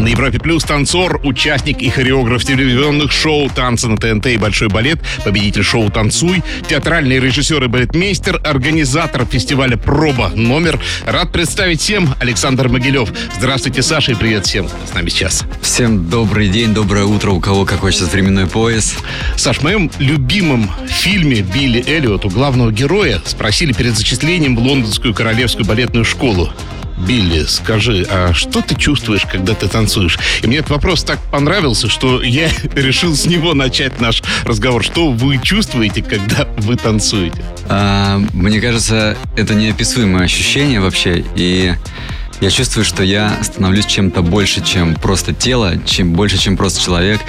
На Европе Плюс танцор, участник и хореограф телевизионных шоу «Танцы на ТНТ» и «Большой балет», победитель шоу «Танцуй», театральный режиссер и балетмейстер, организатор фестиваля «Проба номер». Рад представить всем Александр Могилев. Здравствуйте, Саша, и привет всем с нами сейчас. Всем добрый день, доброе утро, у кого какой сейчас временной пояс. Саш, в моем любимом фильме Билли Эллиот у главного героя спросили перед зачислением в Лондонскую королевскую балетную школу. Билли, скажи, а что ты чувствуешь, когда ты танцуешь? И мне этот вопрос так понравился, что я решил с него начать наш разговор. Что вы чувствуете, когда вы танцуете? А, мне кажется, это неописуемое ощущение вообще, и я чувствую, что я становлюсь чем-то больше, чем просто тело, чем больше, чем просто человек.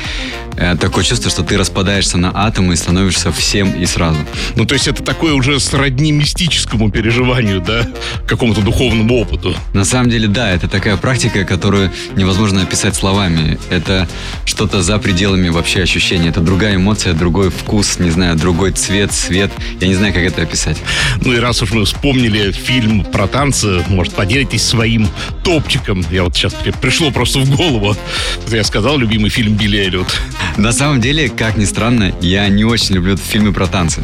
Э, такое чувство, что ты распадаешься на атомы и становишься всем и сразу. Ну, то есть это такое уже сродни мистическому переживанию, да? Какому-то духовному опыту. На самом деле, да, это такая практика, которую невозможно описать словами. Это что-то за пределами вообще ощущения. Это другая эмоция, другой вкус, не знаю, другой цвет, свет. Я не знаю, как это описать. Ну и раз уж мы вспомнили фильм про танцы, может, поделитесь своим топчиком. Я вот сейчас при- пришло просто в голову. Я сказал любимый фильм Билли Эллиот. На самом деле, как ни странно, я не очень люблю фильмы про танцы.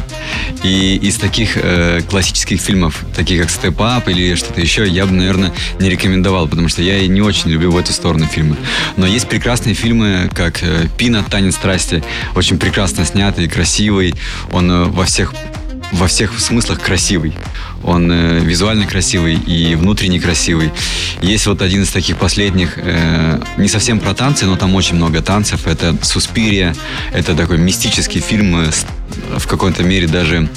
И из таких э, классических фильмов, таких как «Степ Ап» или что-то еще, я бы, наверное, не рекомендовал, потому что я не очень люблю в эту сторону фильмы. Но есть прекрасные фильмы, как э, «Пина. Танец страсти». Очень прекрасно снятый, красивый. Он э, во всех во всех смыслах красивый. Он э, визуально красивый и внутренне красивый. Есть вот один из таких последних, э, не совсем про танцы, но там очень много танцев. Это «Суспирия». Это такой мистический фильм, э, в какой-то мере даже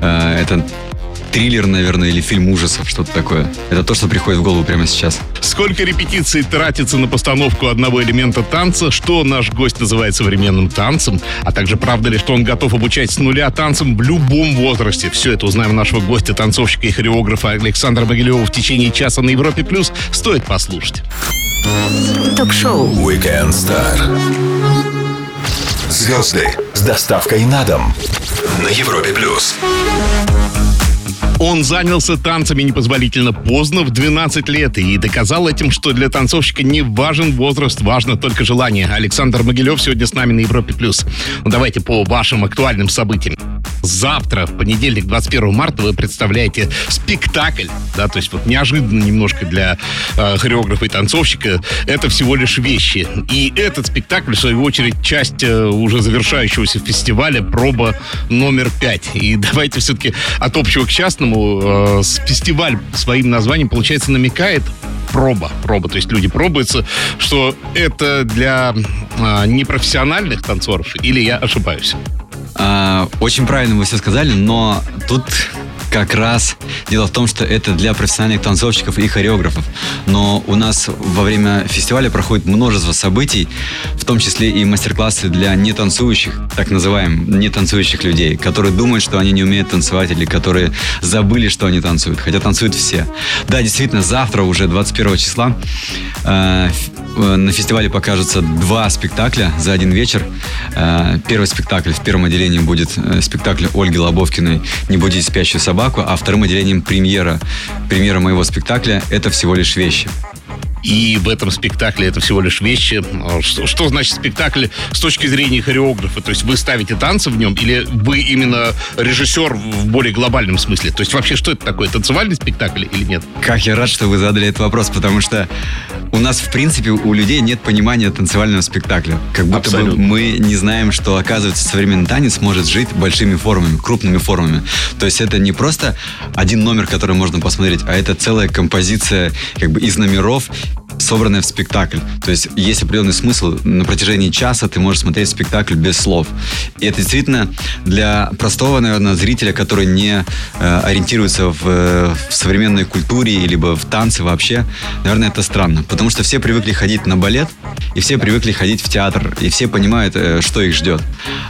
э, это триллер, наверное, или фильм ужасов, что-то такое. Это то, что приходит в голову прямо сейчас. Сколько репетиций тратится на постановку одного элемента танца, что наш гость называет современным танцем, а также правда ли, что он готов обучать с нуля танцам в любом возрасте. Все это узнаем нашего гостя, танцовщика и хореографа Александра Могилева в течение часа на Европе+. плюс. Стоит послушать. Ток-шоу Weekend Star. Звезды с доставкой на дом. На Европе Плюс. Он занялся танцами непозволительно поздно, в 12 лет, и доказал этим, что для танцовщика не важен возраст, важно только желание. Александр Могилев сегодня с нами на Европе+. плюс. Ну, давайте по вашим актуальным событиям. Завтра, в понедельник, 21 марта, вы представляете спектакль, да, то есть вот неожиданно немножко для э, хореографа и танцовщика, это всего лишь вещи. И этот спектакль, в свою очередь, часть э, уже завершающегося фестиваля «Проба номер пять». И давайте все-таки от общего к частному. Э, с- фестиваль своим названием, получается, намекает проба, проба, то есть люди пробуются, что это для э, непрофессиональных танцоров, или я ошибаюсь? А, Очень правильно вы все сказали, но тут как раз дело в том, что это для профессиональных танцовщиков и хореографов. Но у нас во время фестиваля проходит множество событий, в том числе и мастер-классы для нетанцующих, так называемых нетанцующих людей, которые думают, что они не умеют танцевать или которые забыли, что они танцуют, хотя танцуют все. Да, действительно, завтра уже 21 числа э, э, на фестивале покажутся два спектакля за один вечер. Э, Первый спектакль в первом отделении будет э, спектакль Ольги Лобовкиной «Не будите спящую собаку», а вторым отделением премьера. Премьера моего спектакля «Это всего лишь вещи». И в этом спектакле это всего лишь вещи. А Что, что значит спектакль с точки зрения хореографа? То есть вы ставите танцы в нем или вы именно режиссер в более глобальном смысле? То есть вообще что это такое? Танцевальный спектакль или нет? Как я рад, что вы задали этот вопрос, потому что у нас, в принципе, у людей нет понимания танцевального спектакля. Как будто Абсолютно. бы мы не знаем, что, оказывается, современный танец может жить большими формами, крупными формами. То есть это не просто один номер, который можно посмотреть, а это целая композиция как бы из номеров, собранная в спектакль. То есть есть определенный смысл. На протяжении часа ты можешь смотреть спектакль без слов. И это действительно для простого, наверное, зрителя, который не э, ориентируется в, в современной культуре, либо в танце вообще, наверное, это странно. Потому что все привыкли ходить на балет, и все привыкли ходить в театр, и все понимают, э, что их ждет.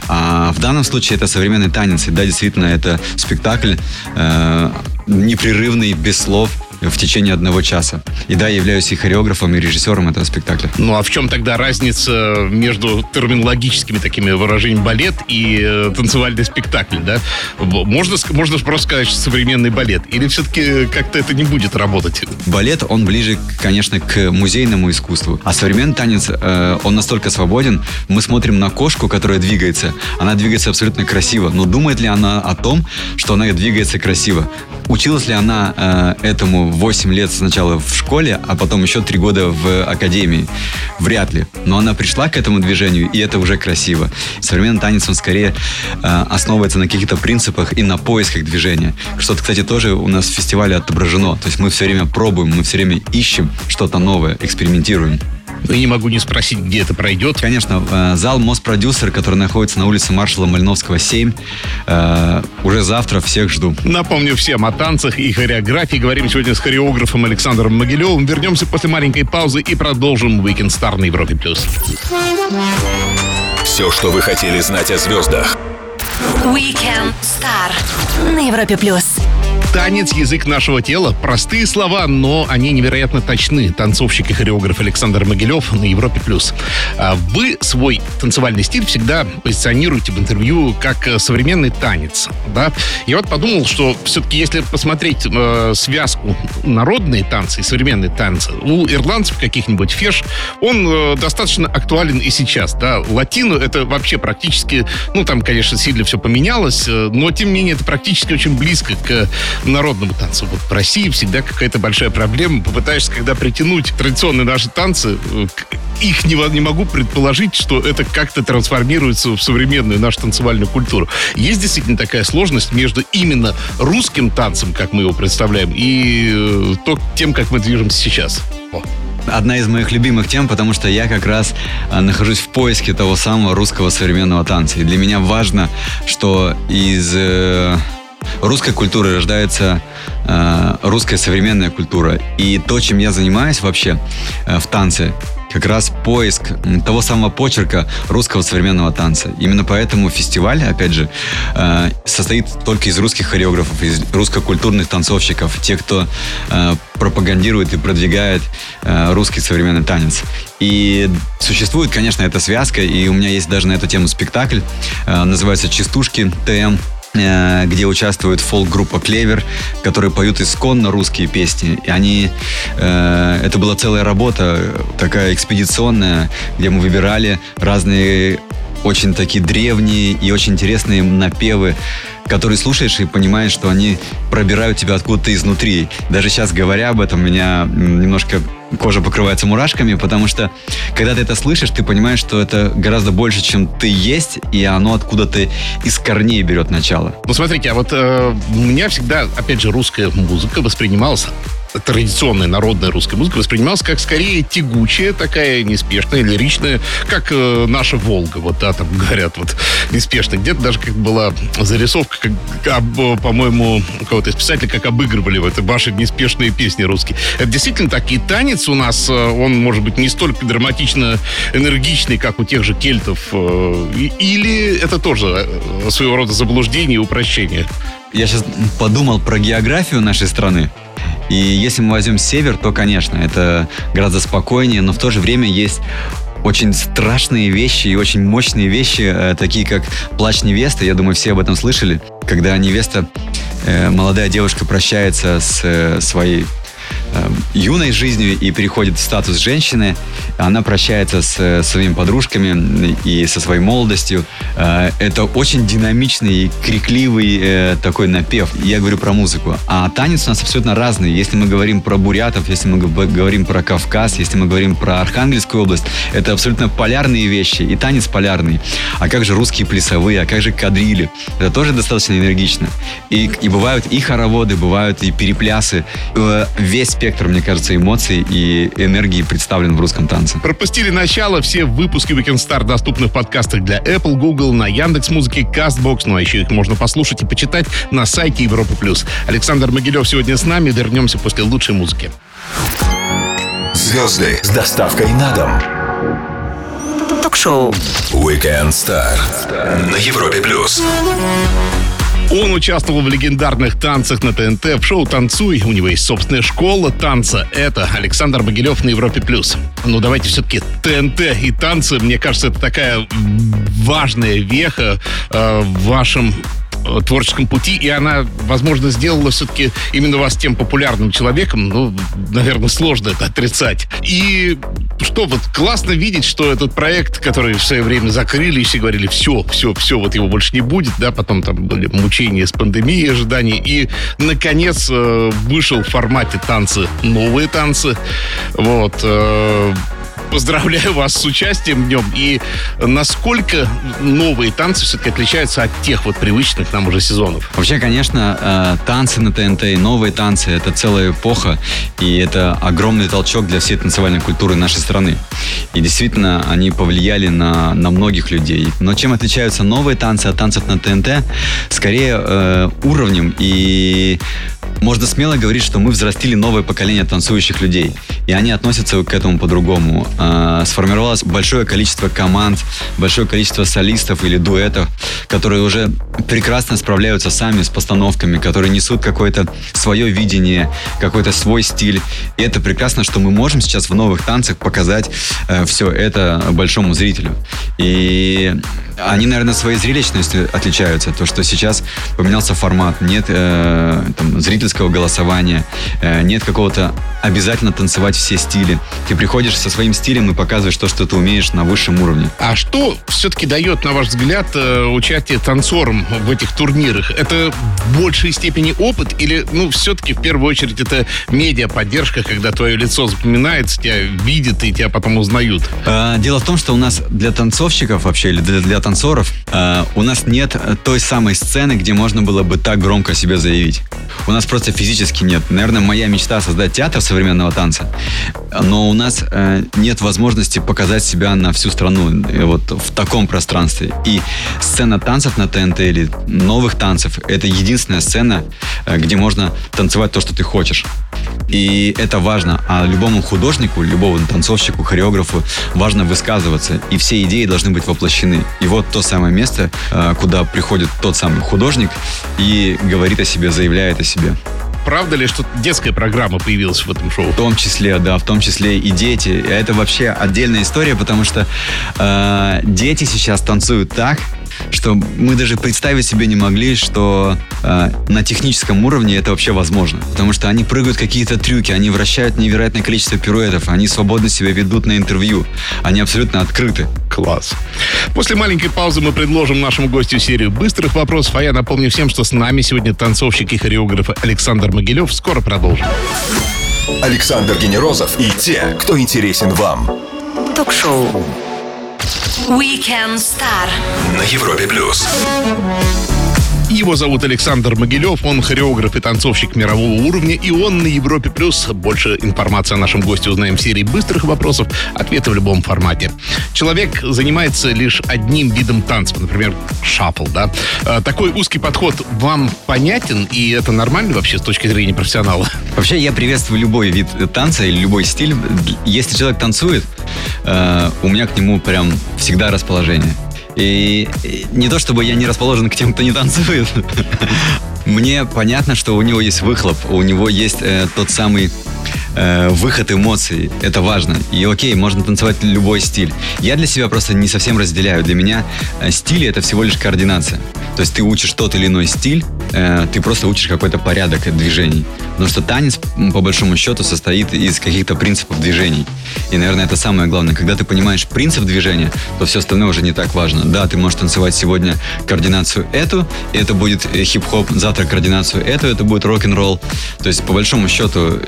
А в данном случае это современный танец. И да, действительно, это спектакль э, непрерывный, без слов, в течение одного часа. И да, я являюсь и хореографом, и режиссером этого спектакля. Ну а в чем тогда разница между терминологическими такими выражениями балет и э, танцевальный спектакль, да? Можно, можно просто сказать, что современный балет? Или все-таки как-то это не будет работать? Балет, он ближе, конечно, к музейному искусству. А современный танец, э, он настолько свободен. Мы смотрим на кошку, которая двигается. Она двигается абсолютно красиво. Но думает ли она о том, что она двигается красиво? Училась ли она э, этому 8 лет сначала в школе, а потом еще 3 года в академии? Вряд ли. Но она пришла к этому движению, и это уже красиво. Современный танец, он скорее э, основывается на каких-то принципах и на поисках движения. Что-то, кстати, тоже у нас в фестивале отображено. То есть мы все время пробуем, мы все время ищем что-то новое, экспериментируем. Ну, и не могу не спросить, где это пройдет. Конечно, э, зал Моспродюсер, который находится на улице маршала Мальновского, 7. Э, уже завтра всех жду. Напомню всем о танцах и хореографии. Говорим сегодня с хореографом Александром Могилевым. Вернемся после маленькой паузы и продолжим Weekend Star на Европе+. плюс. Все, что вы хотели знать о звездах. Weekend Star на Европе+. плюс. Танец – язык нашего тела. Простые слова, но они невероятно точны. Танцовщик и хореограф Александр Могилев на Европе+. плюс. А вы свой танцевальный стиль всегда позиционируете в интервью как э, современный танец. Да? Я вот подумал, что все-таки если посмотреть э, связку народные танцы и современные танцы, у ирландцев каких-нибудь феш, он э, достаточно актуален и сейчас. Да? Латину – это вообще практически, ну там, конечно, сильно все поменялось, э, но тем не менее это практически очень близко к народному танцу. Вот в России всегда какая-то большая проблема. Попытаешься, когда притянуть традиционные наши танцы, э, их не, не могу предположить, что это как-то трансформируется в современную нашу танцевальную культуру. Есть действительно такая сложность между именно русским танцем, как мы его представляем, и э, то, тем, как мы движемся сейчас. О одна из моих любимых тем, потому что я как раз э, нахожусь в поиске того самого русского современного танца. И для меня важно, что из русской культуры рождается э, русская современная культура. И то, чем я занимаюсь вообще э, в танце, как раз поиск того самого почерка русского современного танца. Именно поэтому фестиваль, опять же, э, состоит только из русских хореографов, из русскокультурных танцовщиков, тех, кто пропагандирует и продвигает русский современный танец. И существует, конечно, эта связка, и у меня есть даже на эту тему спектакль, называется «Частушки ТМ», где участвует фолк-группа «Клевер», которые поют исконно русские песни. И они... Э, это была целая работа, такая экспедиционная, где мы выбирали разные очень такие древние и очень интересные напевы, которые слушаешь и понимаешь, что они пробирают тебя откуда-то изнутри. Даже сейчас, говоря об этом, меня немножко кожа покрывается мурашками, потому что когда ты это слышишь, ты понимаешь, что это гораздо больше, чем ты есть, и оно откуда-то из корней берет начало. Ну, смотрите, а вот э, у меня всегда, опять же, русская музыка воспринималась традиционная народная русская музыка воспринималась как скорее тягучая, такая неспешная, лиричная, как э, наша Волга, вот, да, там говорят, вот, неспешная. Где-то даже как была зарисовка, как, по-моему, кого-то из писателей, как обыгрывали в этой баше неспешные песни русские. Это действительно так. И танец у нас, э, он может быть не столько драматично энергичный, как у тех же кельтов, э, или это тоже э, своего рода заблуждение и упрощение? Я сейчас подумал про географию нашей страны. И если мы возьмем север, то, конечно, это гораздо спокойнее, но в то же время есть очень страшные вещи и очень мощные вещи, э, такие как плач невесты. Я думаю, все об этом слышали. Когда невеста, э, молодая девушка прощается с э, своей юной жизнью и переходит в статус женщины. Она прощается с э, своими подружками и со своей молодостью. Э, это очень динамичный и крикливый э, такой напев. Я говорю про музыку. А танец у нас абсолютно разный. Если мы говорим про бурятов, если мы говорим про Кавказ, если мы говорим про Архангельскую область, это абсолютно полярные вещи. И танец полярный. А как же русские плясовые, а как же кадрили? Это тоже достаточно энергично. И, и бывают и хороводы, бывают и переплясы. Весь спектр, мне кажется, эмоций и энергии представлен в русском танце. Пропустили начало. Все выпуски Weekend Star доступны в подкастах для Apple, Google, на Яндекс Музыке, Castbox. Ну а еще их можно послушать и почитать на сайте Европы Плюс. Александр Могилев сегодня с нами. Вернемся после лучшей музыки. Звезды с доставкой на дом. Ток-шоу Weekend Star на Европе Плюс. Он участвовал в легендарных танцах на ТНТ, в шоу «Танцуй». У него есть собственная школа танца. Это Александр Могилев на Европе+. плюс. Ну, давайте все-таки ТНТ и танцы. Мне кажется, это такая важная веха э, в вашем творческом пути, и она, возможно, сделала все-таки именно вас тем популярным человеком, ну, наверное, сложно это отрицать. И что, вот классно видеть, что этот проект, который в свое время закрыли, и все говорили, все, все, все, вот его больше не будет, да, потом там были мучения с пандемией, ожидания, и, наконец, э, вышел в формате танцы, новые танцы, вот, э, поздравляю вас с участием в нем. И насколько новые танцы все-таки отличаются от тех вот привычных нам уже сезонов? Вообще, конечно, э, танцы на ТНТ, новые танцы — это целая эпоха, и это огромный толчок для всей танцевальной культуры нашей страны. И действительно, они повлияли на, на многих людей. Но чем отличаются новые танцы от танцев на ТНТ? Скорее э, уровнем и можно смело говорить, что мы взрастили новое поколение танцующих людей. И они относятся к этому по-другому. А, сформировалось большое количество команд, большое количество солистов или дуэтов, которые уже прекрасно справляются сами с постановками, которые несут какое-то свое видение, какой-то свой стиль. И это прекрасно, что мы можем сейчас в новых танцах показать э, все это большому зрителю. И они, наверное, своей зрелищностью отличаются. То, что сейчас поменялся формат. Нет э, там, зрительского голосования, э, нет какого-то обязательно танцевать все стили. Ты приходишь со своим стилем и показываешь то, что ты умеешь на высшем уровне. А что все-таки дает, на ваш взгляд, э, участие танцорам в этих турнирах? Это в большей степени опыт или, ну, все-таки в первую очередь это медиа-поддержка, когда твое лицо запоминается, тебя видят и тебя потом узнают? А, дело в том, что у нас для танцовщиков вообще, или для, для танцоров, а, у нас нет той самой сцены, где можно было бы так громко себе заявить. У нас просто физически нет. Наверное, моя мечта создать театр современного танца, но у нас э, нет возможности показать себя на всю страну э, вот в таком пространстве. И сцена танцев на ТНТ или новых танцев — это единственная сцена, э, где можно танцевать то, что ты хочешь. И это важно. А любому художнику, любому танцовщику, хореографу важно высказываться. И все идеи должны быть воплощены. И то самое место, э, куда приходит тот самый художник и говорит о себе, заявляет о себе правда ли, что детская программа появилась в этом шоу? В том числе, да, в том числе и дети. Это вообще отдельная история, потому что э, дети сейчас танцуют так, что мы даже представить себе не могли, что э, на техническом уровне это вообще возможно. Потому что они прыгают какие-то трюки, они вращают невероятное количество пируэтов, они свободно себя ведут на интервью, они абсолютно открыты. Класс. После маленькой паузы мы предложим нашему гостю серию быстрых вопросов, а я напомню всем, что с нами сегодня танцовщик и хореограф Александр Могилев. Скоро продолжим. Александр Генерозов и те, кто интересен вам. Ток-шоу Weekend Star на Европе плюс. Его зовут Александр Могилев, он хореограф и танцовщик мирового уровня, и он на Европе+. плюс. Больше информации о нашем госте узнаем в серии быстрых вопросов, ответы в любом формате. Человек занимается лишь одним видом танца, например, шафл, да? А, такой узкий подход вам понятен, и это нормально вообще с точки зрения профессионала? Вообще, я приветствую любой вид танца или любой стиль. Если человек танцует, э, у меня к нему прям всегда расположение. И не то чтобы я не расположен к тем, кто не танцует. Мне понятно, что у него есть выхлоп, у него есть э, тот самый э, выход эмоций. Это важно. И окей, можно танцевать любой стиль. Я для себя просто не совсем разделяю. Для меня э, стиль это всего лишь координация. То есть ты учишь тот или иной стиль, э, ты просто учишь какой-то порядок движений. Потому что танец, по большому счету, состоит из каких-то принципов движений. И, наверное, это самое главное. Когда ты понимаешь принцип движения, то все остальное уже не так важно. Да, ты можешь танцевать сегодня координацию эту, и это будет э, хип-хоп, завтра координацию эту, это будет рок-н-ролл. То есть, по большому счету,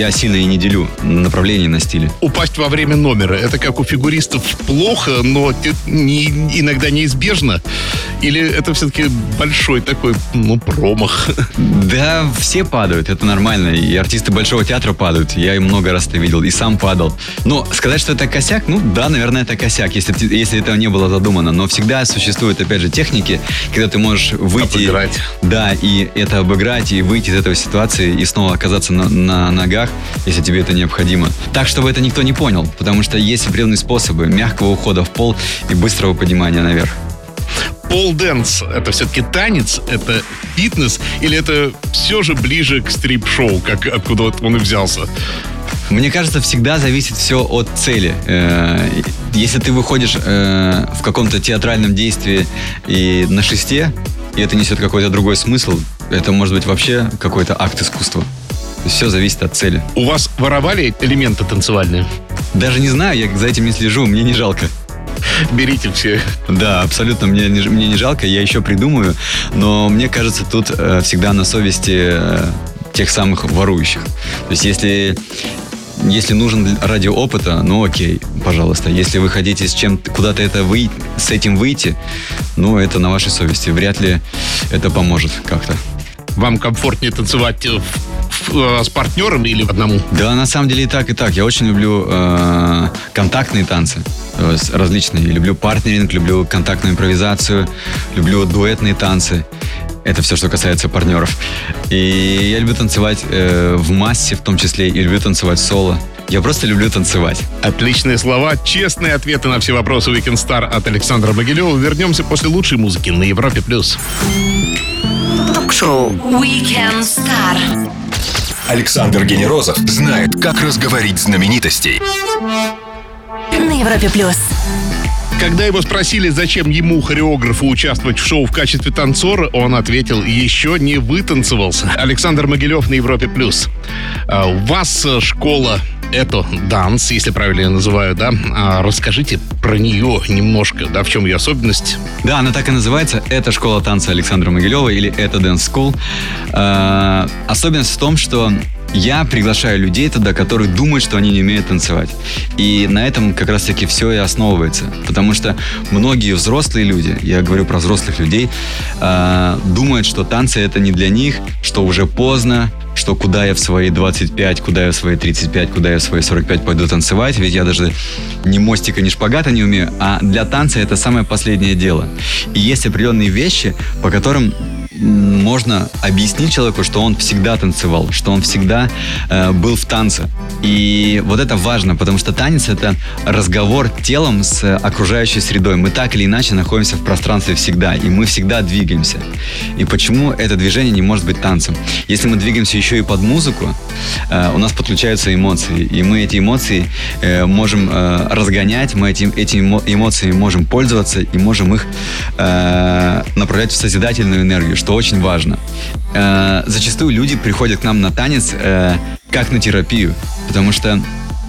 я сильно и не делю направление на стиле. Упасть во время номера, это как у фигуристов плохо, но не, иногда неизбежно? Или это все-таки большой такой, ну, промах? Да, все падают, это нормально. И артисты Большого театра падают. Я их много раз это видел, и сам падал. Но сказать, что это косяк, ну да, наверное, это косяк, если, если этого не было задумано. Но всегда существуют, опять же, техники, когда ты можешь выйти... Обыграть. Да, и это обыграть, и выйти из этой ситуации, и снова оказаться на, на ногах, если тебе это необходимо. Так, чтобы это никто не понял, потому что есть определенные способы мягкого ухода в пол и быстрого поднимания наверх. Пол Дэнс — это все-таки танец, это фитнес, или это все же ближе к стрип-шоу, как откуда он и взялся? Мне кажется, всегда зависит все от цели. Э, если ты выходишь э, в каком-то театральном действии и на шесте, и это несет какой-то другой смысл, это может быть вообще какой-то акт искусства. Все зависит от цели. У вас воровали элементы танцевальные? Даже не знаю, я за этим не слежу, мне не жалко. Берите все. Да, абсолютно, мне не, мне не жалко, я еще придумаю, но мне кажется, тут э, всегда на совести э, тех самых ворующих. То есть если если нужен ради опыта, ну окей, пожалуйста. Если вы хотите с чем куда-то это вы, с этим выйти, ну это на вашей совести. Вряд ли это поможет как-то. Вам комфортнее танцевать в Э, с партнером или одному? Да, на самом деле и так, и так. Я очень люблю э, контактные танцы э, различные. Люблю партнеринг, люблю контактную импровизацию, люблю дуэтные танцы. Это все, что касается партнеров. И я люблю танцевать э, в массе, в том числе, и люблю танцевать соло. Я просто люблю танцевать. Отличные слова, честные ответы на все вопросы Weekend Star от Александра Могилева. Вернемся после лучшей музыки на Европе+. плюс. Ток-шоу Weekend Star. Александр Генерозов знает, как разговорить знаменитостей. На Европе плюс. Когда его спросили, зачем ему, хореографу, участвовать в шоу в качестве танцора, он ответил, еще не вытанцевался. Александр Могилев на Европе+. плюс. А у вас э, школа это данс, если правильно я называю, да? А расскажите про нее немножко, да, в чем ее особенность? Да, она так и называется. Это школа танца Александра Могилева или это Dance School. А, особенность в том, что я приглашаю людей туда, которые думают, что они не умеют танцевать. И на этом как раз-таки все и основывается. Потому что многие взрослые люди, я говорю про взрослых людей, э, думают, что танцы это не для них, что уже поздно, что куда я в свои 25, куда я в свои 35, куда я в свои 45 пойду танцевать, ведь я даже ни мостика, ни шпагата не умею, а для танца это самое последнее дело. И есть определенные вещи, по которым можно объяснить человеку, что он всегда танцевал, что он всегда э, был в танце. И вот это важно, потому что танец это разговор телом с окружающей средой. Мы так или иначе находимся в пространстве всегда, и мы всегда двигаемся. И почему это движение не может быть танцем? Если мы двигаемся еще и под музыку, э, у нас подключаются эмоции, и мы эти эмоции э, можем э, разгонять, мы этим, этими эмоциями можем пользоваться и можем их э, направлять в созидательную энергию, что очень важно. Э, зачастую люди приходят к нам на танец э, как на терапию, потому что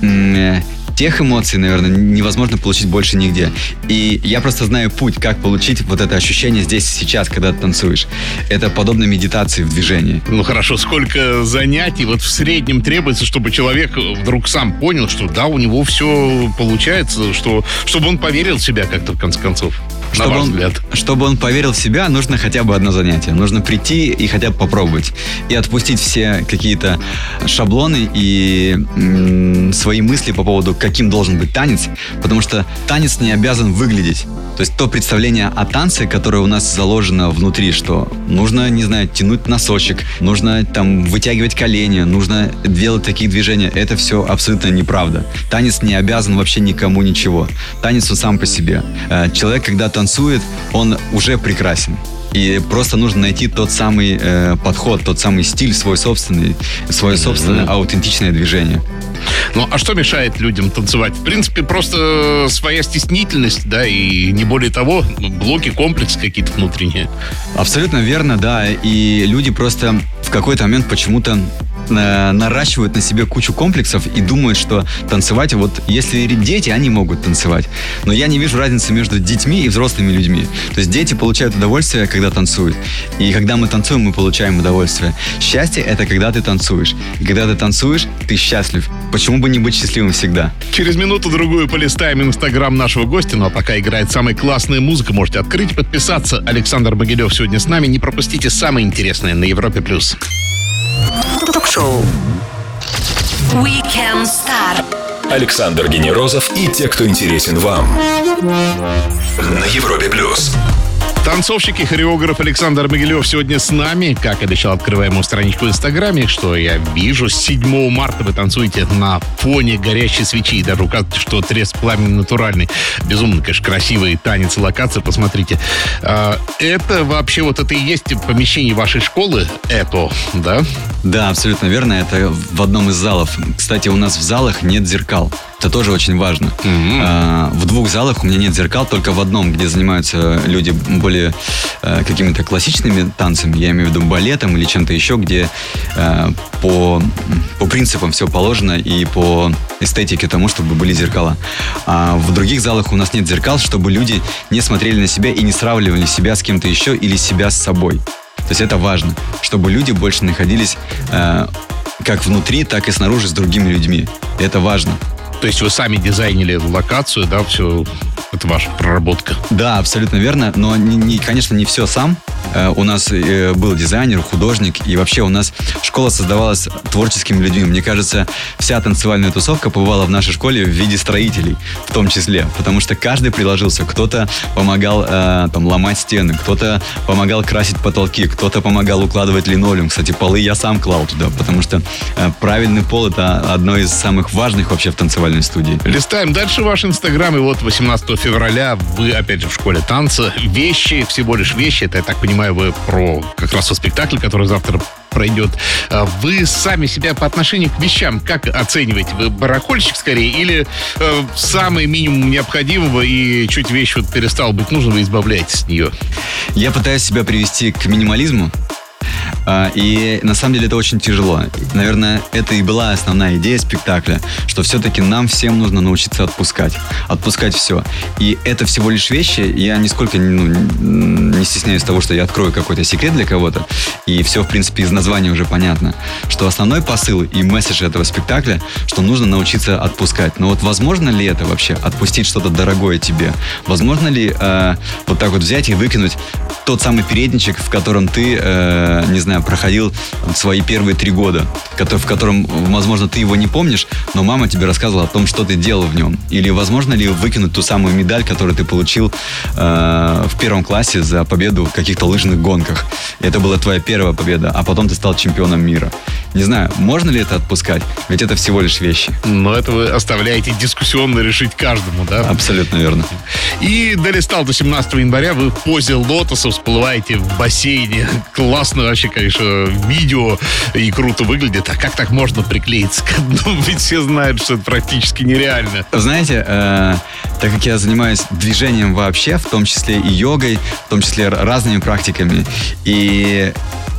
э, тех эмоций, наверное, невозможно получить больше нигде. И я просто знаю путь, как получить вот это ощущение здесь и сейчас, когда ты танцуешь. Это подобно медитации в движении. Ну хорошо, сколько занятий вот в среднем требуется, чтобы человек вдруг сам понял, что да, у него все получается, что, чтобы он поверил в себя как-то в конце концов? Чтобы он, взгляд. чтобы он поверил в себя, нужно хотя бы одно занятие. Нужно прийти и хотя бы попробовать. И отпустить все какие-то шаблоны и м- свои мысли по поводу, каким должен быть танец. Потому что танец не обязан выглядеть. То есть то представление о танце, которое у нас заложено внутри, что нужно, не знаю, тянуть носочек, нужно там вытягивать колени, нужно делать такие движения. Это все абсолютно неправда. Танец не обязан вообще никому ничего. Танец он сам по себе. Э, человек, когда танцует, он уже прекрасен. И просто нужно найти тот самый э, подход, тот самый стиль, свой собственный, свое собственное аутентичное движение. Ну, а что мешает людям танцевать? В принципе, просто своя стеснительность, да, и не более того, блоки, комплексы какие-то внутренние. Абсолютно верно, да. И люди просто в какой-то момент почему-то э, наращивают на себе кучу комплексов и думают, что танцевать, вот если дети, они могут танцевать. Но я не вижу разницы между детьми и взрослыми людьми. То есть дети получают удовольствие, когда танцуют. И когда мы танцуем, мы получаем удовольствие. Счастье — это когда ты танцуешь. И когда ты танцуешь, ты счастлив. Почему бы не быть счастливым всегда? Через минуту-другую полистаем инстаграм нашего гостя. Ну а пока играет самая классная музыка, можете открыть, подписаться. Александр Могилев сегодня с нами. Не пропустите самое интересное на Европе+. плюс. Ток-шоу Weekend Star. Александр Генерозов и те, кто интересен вам. На Европе плюс. Танцовщик и хореограф Александр Могилев сегодня с нами. Как обещал, открываем ему страничку в Инстаграме, что я вижу. С 7 марта вы танцуете на фоне горящей свечи. И даже указываете, что треск пламени натуральный. Безумно, конечно, красивый танец и локация. Посмотрите. А, это вообще вот это и есть помещение вашей школы? Это, да? Да, абсолютно верно. Это в одном из залов. Кстати, у нас в залах нет зеркал. Это тоже очень важно. Mm-hmm. В двух залах у меня нет зеркал, только в одном, где занимаются люди более э, какими-то классичными танцами, я имею в виду балетом или чем-то еще, где э, по, по принципам все положено и по эстетике тому, чтобы были зеркала. А в других залах у нас нет зеркал, чтобы люди не смотрели на себя и не сравнивали себя с кем-то еще или себя с собой. То есть это важно, чтобы люди больше находились э, как внутри, так и снаружи с другими людьми. Это важно. То есть вы сами дизайнили локацию, да, все, это ваша проработка. Да, абсолютно верно, но, не, не, конечно, не все сам. Э, у нас э, был дизайнер, художник, и вообще у нас школа создавалась творческими людьми. Мне кажется, вся танцевальная тусовка побывала в нашей школе в виде строителей, в том числе, потому что каждый приложился. Кто-то помогал э, там ломать стены, кто-то помогал красить потолки, кто-то помогал укладывать линолеум. Кстати, полы я сам клал туда, потому что правильный пол это одно из самых важных вообще в танцевальной студии. Листаем дальше ваш инстаграм, и вот 18 февраля вы опять же в школе танца. Вещи, всего лишь вещи, это я так понимаю, понимаю, вы про как раз о спектакле, который завтра пройдет. А вы сами себя по отношению к вещам как оцениваете? Вы барахольщик скорее или э, самый минимум необходимого и чуть вещь вот перестала быть нужна, вы избавляетесь от нее? Я пытаюсь себя привести к минимализму. А, и на самом деле это очень тяжело. Наверное, это и была основная идея спектакля, что все-таки нам всем нужно научиться отпускать. Отпускать все. И это всего лишь вещи. Я нисколько ну, не стесняюсь того, что я открою какой-то секрет для кого-то. И все, в принципе, из названия уже понятно. Что основной посыл и месседж этого спектакля, что нужно научиться отпускать. Но вот возможно ли это вообще? Отпустить что-то дорогое тебе? Возможно ли э, вот так вот взять и выкинуть тот самый передничек, в котором ты, э, не знаю, проходил свои первые три года, в котором, возможно, ты его не помнишь, но мама тебе рассказывала о том, что ты делал в нем. Или возможно ли выкинуть ту самую медаль, которую ты получил э, в первом классе за победу в каких-то лыжных гонках. Это была твоя первая победа, а потом ты стал чемпионом мира. Не знаю, можно ли это отпускать? Ведь это всего лишь вещи. Но это вы оставляете дискуссионно решить каждому, да? Абсолютно верно. И долистал до 17 января, вы в позе лотоса всплываете в бассейне. Классно вообще, конечно, видео и круто выглядит. А как так можно приклеиться к одному? Ведь все знают, что это практически нереально. Знаете, э, так как я занимаюсь движением вообще, в том числе и йогой, в том числе разными практиками, и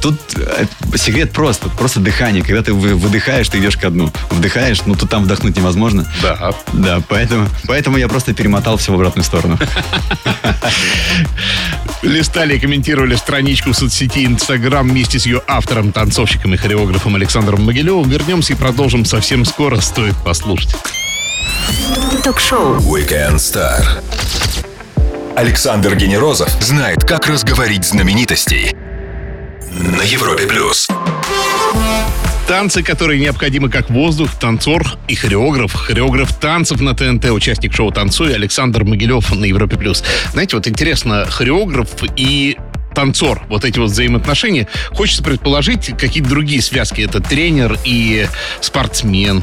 Тут э, секрет просто, просто дыхание. Когда ты выдыхаешь, ты идешь ко дну. Вдыхаешь, ну тут там вдохнуть невозможно. Да. Да, поэтому, поэтому я просто перемотал все в обратную сторону. Листали и комментировали страничку в соцсети Инстаграм вместе с ее автором, танцовщиком и хореографом Александром Могилевым. Вернемся и продолжим совсем скоро. Стоит послушать. Ток-шоу Weekend Star. Александр Генерозов знает, как разговорить знаменитостей на Европе плюс. Танцы, которые необходимы как воздух, танцор и хореограф. Хореограф танцев на ТНТ, участник шоу «Танцуй» Александр Могилев на Европе+. плюс. Знаете, вот интересно, хореограф и танцор, вот эти вот взаимоотношения, хочется предположить какие-то другие связки. Это тренер и спортсмен,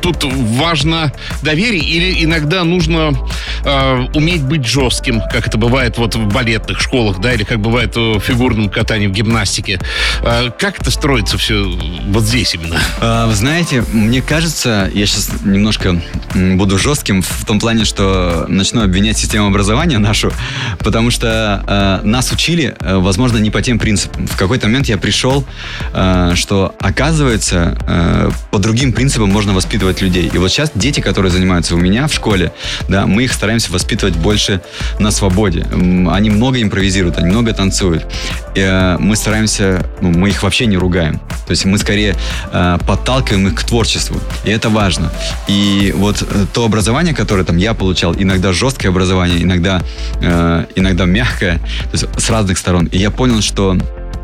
тут важно доверие или иногда нужно э, уметь быть жестким, как это бывает вот в балетных школах, да, или как бывает в фигурном катании, в гимнастике. Э, как это строится все вот здесь именно? А, вы знаете, мне кажется, я сейчас немножко буду жестким в том плане, что начну обвинять систему образования нашу, потому что э, нас учили, э, возможно, не по тем принципам. В какой-то момент я пришел, э, что оказывается, э, по другим принципам можно воспитывать воспитывать людей. И вот сейчас дети, которые занимаются у меня в школе, да, мы их стараемся воспитывать больше на свободе. Они много импровизируют, они много танцуют. И, э, мы стараемся, ну, мы их вообще не ругаем. То есть мы скорее э, подталкиваем их к творчеству. И это важно. И вот э, то образование, которое там я получал, иногда жесткое образование, иногда, э, иногда мягкое, то есть с разных сторон. И я понял, что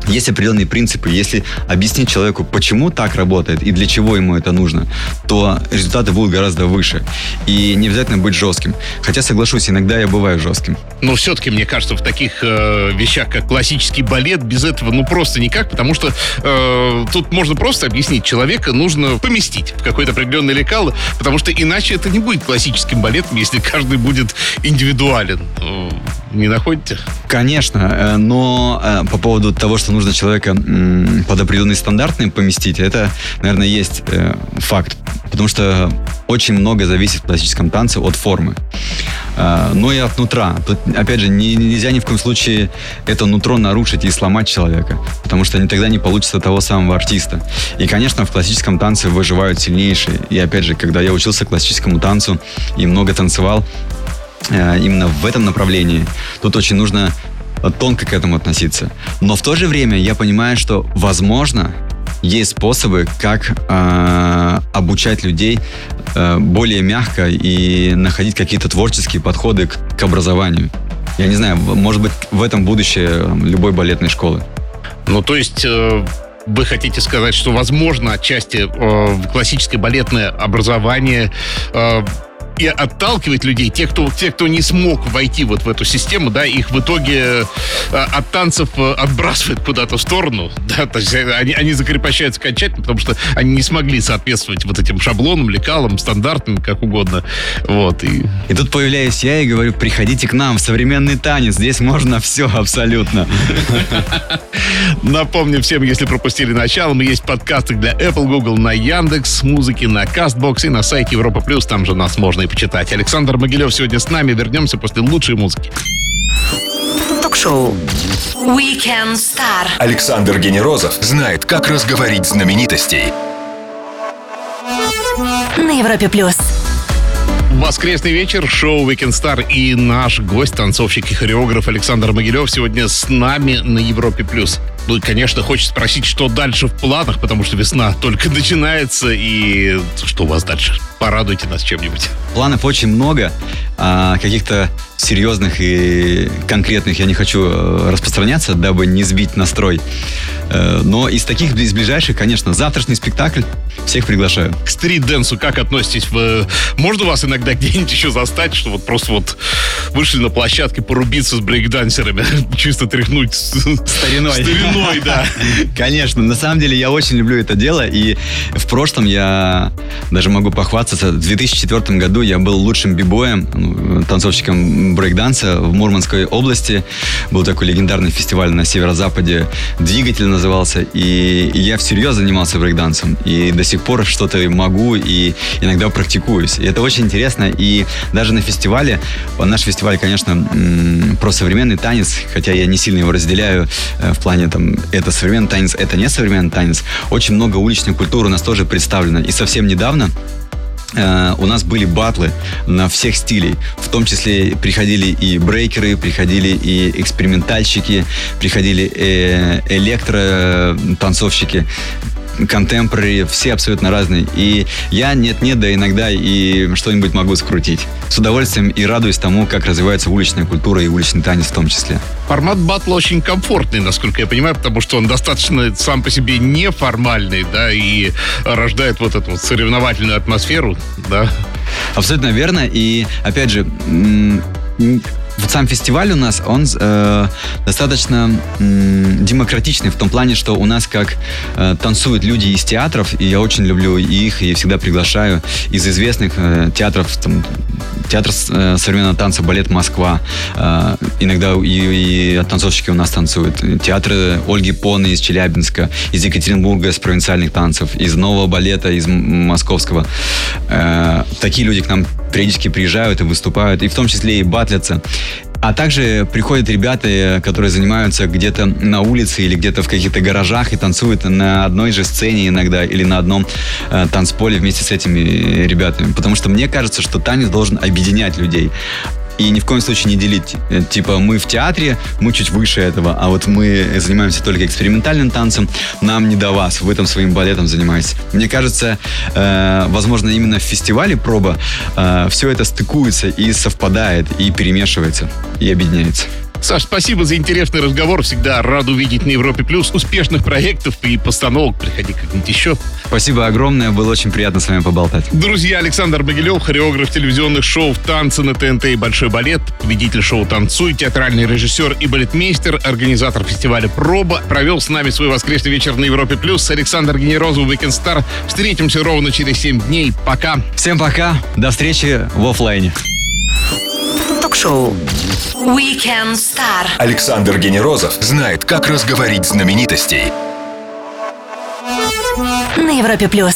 есть определенные принципы. Если объяснить человеку, почему так работает и для чего ему это нужно, то результаты будут гораздо выше. И не обязательно быть жестким. Хотя, соглашусь, иногда я бываю жестким. Но все-таки, мне кажется, в таких э, вещах, как классический балет, без этого ну просто никак, потому что э, тут можно просто объяснить, человека нужно поместить в какой-то определенный лекал, потому что иначе это не будет классическим балетом, если каждый будет индивидуален. Не находите? Конечно, э, но э, по поводу того, что нужно человека под определенные стандарты поместить, это, наверное, есть э, факт. Потому что очень много зависит в классическом танце от формы. Но и от нутра. Тут, опять же, нельзя ни в коем случае это нутро нарушить и сломать человека, потому что тогда не получится того самого артиста. И, конечно, в классическом танце выживают сильнейшие. И, опять же, когда я учился классическому танцу и много танцевал, именно в этом направлении, тут очень нужно тонко к этому относиться. Но в то же время я понимаю, что, возможно, есть способы, как э, обучать людей э, более мягко и находить какие-то творческие подходы к, к образованию. Я не знаю, может быть, в этом будущее любой балетной школы. Ну, то есть... Э вы хотите сказать, что, возможно, отчасти э, классическое балетное образование э, и отталкивать людей, те, кто, те, кто не смог войти вот в эту систему, да, их в итоге э, от танцев э, отбрасывает куда-то в сторону, да, то есть они, они закрепощаются окончательно, потому что они не смогли соответствовать вот этим шаблонам, лекалам, стандартам, как угодно, вот. И, и тут появляюсь я и говорю, приходите к нам в современный танец, здесь можно все абсолютно. Напомню всем, если пропустили начало, мы есть подкасты для Apple, Google, на Яндекс, музыки на Castbox и на сайте Европа Плюс, там же нас можно и почитать. Александр Могилев сегодня с нами. Вернемся после лучшей музыки. Ток-шоу Weekend Star. Александр Генерозов знает, как разговорить знаменитостей. На Европе Плюс. Воскресный вечер, шоу Weekend Star и наш гость, танцовщик и хореограф Александр Могилев сегодня с нами на Европе+. плюс. Ну и, конечно, хочется спросить, что дальше в планах, потому что весна только начинается, и что у вас дальше? Порадуйте нас чем-нибудь. Планов очень много, а каких-то серьезных и конкретных я не хочу э, распространяться, дабы не сбить настрой. Э, но из таких, из ближайших, конечно, завтрашний спектакль. Всех приглашаю. К стрит-дэнсу как относитесь? Вы... Можно вас иногда где-нибудь еще застать, что вот просто вот вышли на площадке порубиться с брейкдансерами, чисто тряхнуть стариной. Стариной, да. Конечно. На самом деле я очень люблю это дело. И в прошлом я даже могу похвастаться. В 2004 году я был лучшим бибоем, ну, танцовщиком брейкданса в Мурманской области. Был такой легендарный фестиваль на северо-западе. Двигатель назывался. И я всерьез занимался брейкдансом. И до сих пор что-то могу и иногда практикуюсь. И это очень интересно. И даже на фестивале, наш фестиваль, конечно, про современный танец, хотя я не сильно его разделяю э, в плане там, это современный танец, это не современный танец. Очень много уличной культуры у нас тоже представлено. И совсем недавно Uh, у нас были батлы на всех стилей. В том числе приходили и брейкеры, приходили и экспериментальщики, приходили э, электро-танцовщики контемпорари, все абсолютно разные. И я нет-нет, да иногда и что-нибудь могу скрутить. С удовольствием и радуюсь тому, как развивается уличная культура и уличный танец в том числе. Формат батла очень комфортный, насколько я понимаю, потому что он достаточно сам по себе неформальный, да, и рождает вот эту вот соревновательную атмосферу, да. Абсолютно верно. И, опять же, вот сам фестиваль у нас, он э, достаточно э, демократичный в том плане, что у нас как э, танцуют люди из театров, и я очень люблю их, и всегда приглашаю из известных э, театров, там, театр э, современного танца «Балет Москва», э, иногда и, и танцовщики у нас танцуют, театры Ольги Поны из Челябинска, из Екатеринбурга, с провинциальных танцев, из нового балета, из московского. Э, такие люди к нам периодически приезжают и выступают, и в том числе и батлятся. А также приходят ребята, э, которые занимаются где-то на улице или где-то в каких-то гаражах и танцуют на одной же сцене иногда или на одном э, танцполе вместе с этими ребятами. Потому что мне кажется, что танец должен объединять людей и ни в коем случае не делить. Э, типа мы в театре, мы чуть выше этого, а вот мы занимаемся только экспериментальным танцем, нам не до вас, вы там своим балетом занимаетесь. Мне кажется, э, возможно, именно в фестивале проба э, все это стыкуется и совпадает, и перемешивается, и объединяется. Саш, спасибо за интересный разговор. Всегда рад увидеть на Европе Плюс успешных проектов и постановок. Приходи как-нибудь еще. Спасибо огромное, было очень приятно с вами поболтать. Друзья, Александр Могилев, хореограф телевизионных шоу «Танцы на ТНТ» и «Большой балет», победитель шоу «Танцуй», театральный режиссер и балетмейстер, организатор фестиваля «Проба», провел с нами свой воскресный вечер на Европе Плюс. Александр Генерозов, Weekend Star. Встретимся ровно через 7 дней. Пока. Всем пока, до встречи в офлайне. Ток-шоу Weekend Star Александр Генерозов знает, как разговорить знаменитостей. на Европе Плюс.